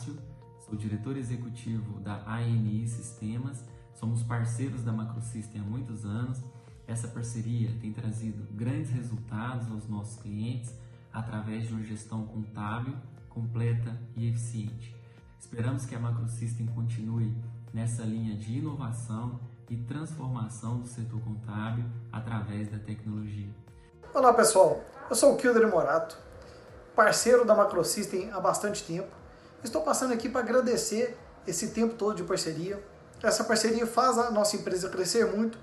Sou diretor executivo da ANI Sistemas, somos parceiros da Macrosystem há muitos anos. Essa parceria tem trazido grandes resultados aos nossos clientes através de uma gestão contábil, completa e eficiente. Esperamos que a Macrosystem continue nessa linha de inovação e transformação do setor contábil através da tecnologia. Olá pessoal, eu sou o Kilder Morato, parceiro da Macrosystem há bastante tempo. Estou passando aqui para agradecer esse tempo todo de parceria. Essa parceria faz a nossa empresa crescer muito.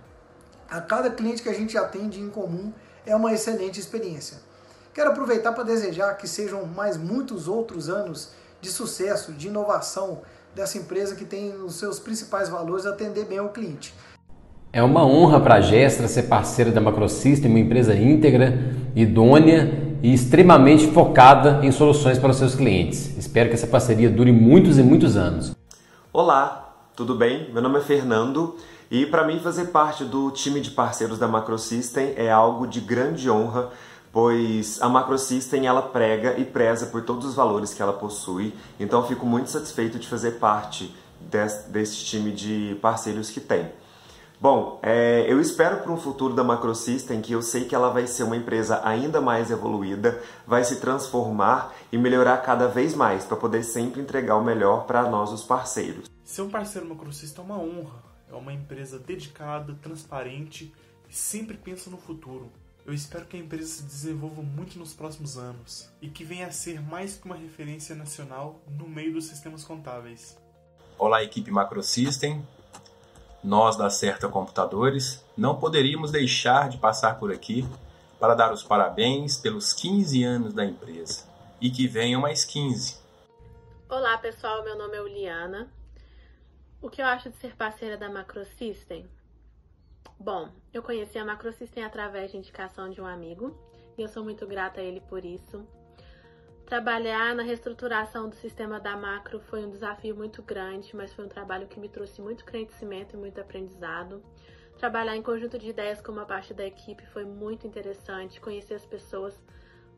A cada cliente que a gente atende em comum é uma excelente experiência. Quero aproveitar para desejar que sejam mais muitos outros anos de sucesso, de inovação, dessa empresa que tem os seus principais valores atender bem ao cliente. É uma honra para a Gestra ser parceira da Macrosystem, uma empresa íntegra, idônea e extremamente focada em soluções para os seus clientes. Espero que essa parceria dure muitos e muitos anos. Olá, tudo bem? Meu nome é Fernando e para mim fazer parte do time de parceiros da Macrosystem é algo de grande honra pois a Macrosystem ela prega e preza por todos os valores que ela possui. Então fico muito satisfeito de fazer parte desse, desse time de parceiros que tem. Bom, é, eu espero para um futuro da Macrosystem que eu sei que ela vai ser uma empresa ainda mais evoluída, vai se transformar e melhorar cada vez mais para poder sempre entregar o melhor para nós, os parceiros. Ser um parceiro Macrosystem é uma honra. É uma empresa dedicada, transparente e sempre pensa no futuro. Eu espero que a empresa se desenvolva muito nos próximos anos e que venha a ser mais que uma referência nacional no meio dos sistemas contábeis. Olá, equipe Macrosystem. Nós da Certa Computadores não poderíamos deixar de passar por aqui para dar os parabéns pelos 15 anos da empresa e que venham mais 15. Olá, pessoal. Meu nome é Uliana. O que eu acho de ser parceira da Macrosystem? Bom, eu conheci a Macrosystem através de indicação de um amigo e eu sou muito grata a ele por isso. Trabalhar na reestruturação do sistema da Macro foi um desafio muito grande, mas foi um trabalho que me trouxe muito crescimento e muito aprendizado. Trabalhar em conjunto de ideias com uma parte da equipe foi muito interessante. Conhecer as pessoas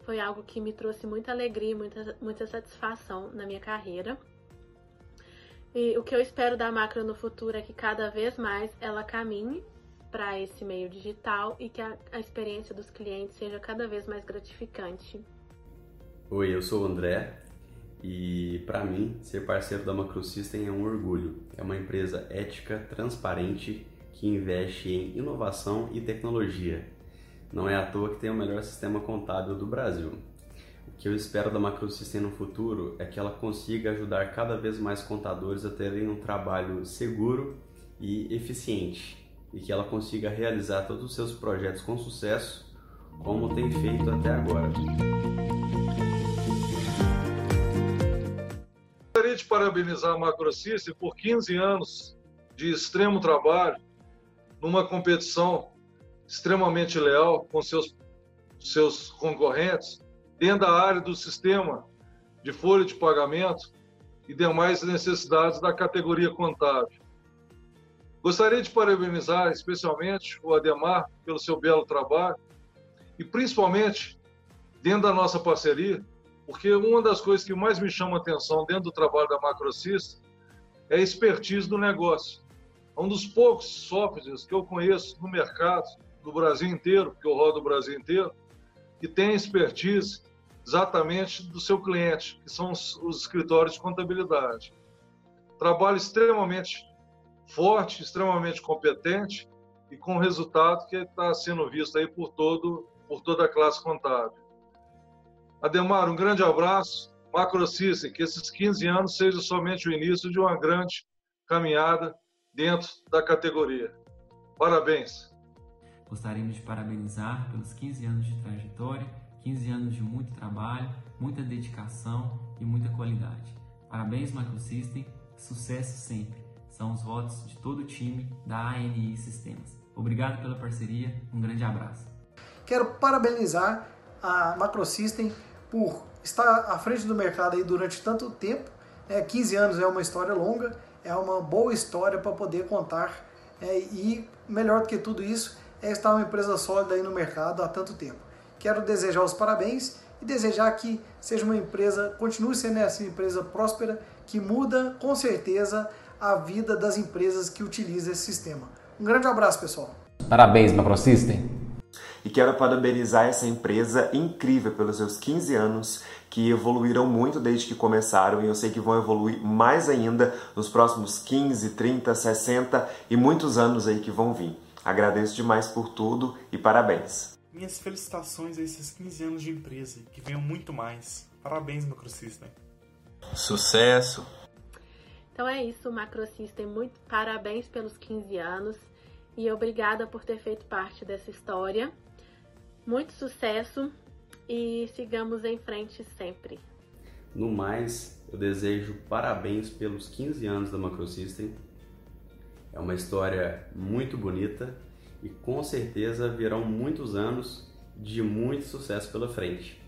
foi algo que me trouxe muita alegria, muita, muita satisfação na minha carreira. E o que eu espero da Macro no futuro é que cada vez mais ela caminhe para esse meio digital e que a, a, experiência dos clientes seja cada vez mais gratificante. Oi, eu sou o André e para mim ser parceiro da Macrosystem é um orgulho. É uma empresa ética, transparente que investe em inovação e tecnologia. Não é à toa que tem o melhor sistema contábil do Brasil. O que eu espero da Macrosystem no futuro é que ela consiga ajudar cada vez mais contadores a terem um trabalho seguro e eficiente e que ela consiga realizar todos os seus projetos com sucesso, como tem feito até agora. Parabenizar a Macrosystem por 15 anos de extremo trabalho numa competição extremamente leal com seus, seus concorrentes dentro da área do sistema de folha de pagamento e demais necessidades da categoria contábil. Gostaria de parabenizar especialmente o Ademar pelo seu belo trabalho e principalmente dentro da nossa parceria, porque uma das coisas que mais me chama atenção dentro do trabalho da Macrosys é a expertise do negócio. É um dos poucos softwares que eu conheço no mercado do Brasil inteiro, porque eu rodo o Brasil inteiro, que tem expertise exatamente do seu cliente, que são os, os escritórios de contabilidade. Trabalho extremamente forte, extremamente competente e com resultado que está sendo visto aí por todo por toda a classe contábil. Ademar, um grande abraço. Macrosystem, que esses 15 anos seja somente o início de uma grande caminhada dentro da categoria. Parabéns. Gostaríamos de parabenizar pelos 15 anos de trajetória, 15 anos de muito trabalho, muita dedicação e muita qualidade. Parabéns, Macrosystem, sucesso sempre são os votos de todo o time da ANI Sistemas. Obrigado pela parceria, um grande abraço. Quero parabenizar a Macrosystem por estar à frente do mercado aí durante tanto tempo. É, 15 anos é uma história longa, é uma boa história para poder contar. É, e melhor do que tudo isso é estar uma empresa sólida aí no mercado há tanto tempo. Quero desejar os parabéns e desejar que seja uma empresa, continue sendo essa empresa próspera, que muda com certeza a vida das empresas que utilizam esse sistema. Um grande abraço, pessoal. Parabéns, Macrosystem. E quero parabenizar essa empresa incrível pelos seus 15 anos, que evoluíram muito desde que começaram e eu sei que vão evoluir mais ainda nos próximos 15, 30, 60 e muitos anos aí que vão vir. Agradeço demais por tudo e parabéns. Minhas felicitações a esses 15 anos de empresa, que venham muito mais. Parabéns, Macrosystem. Sucesso! Então é isso, Macrosystem. Muito parabéns pelos 15 anos e obrigada por ter feito parte dessa história. Muito sucesso e sigamos em frente sempre. No mais, eu desejo parabéns pelos 15 anos da Macrosystem. É uma história muito bonita e com certeza virão muitos anos de muito sucesso pela frente.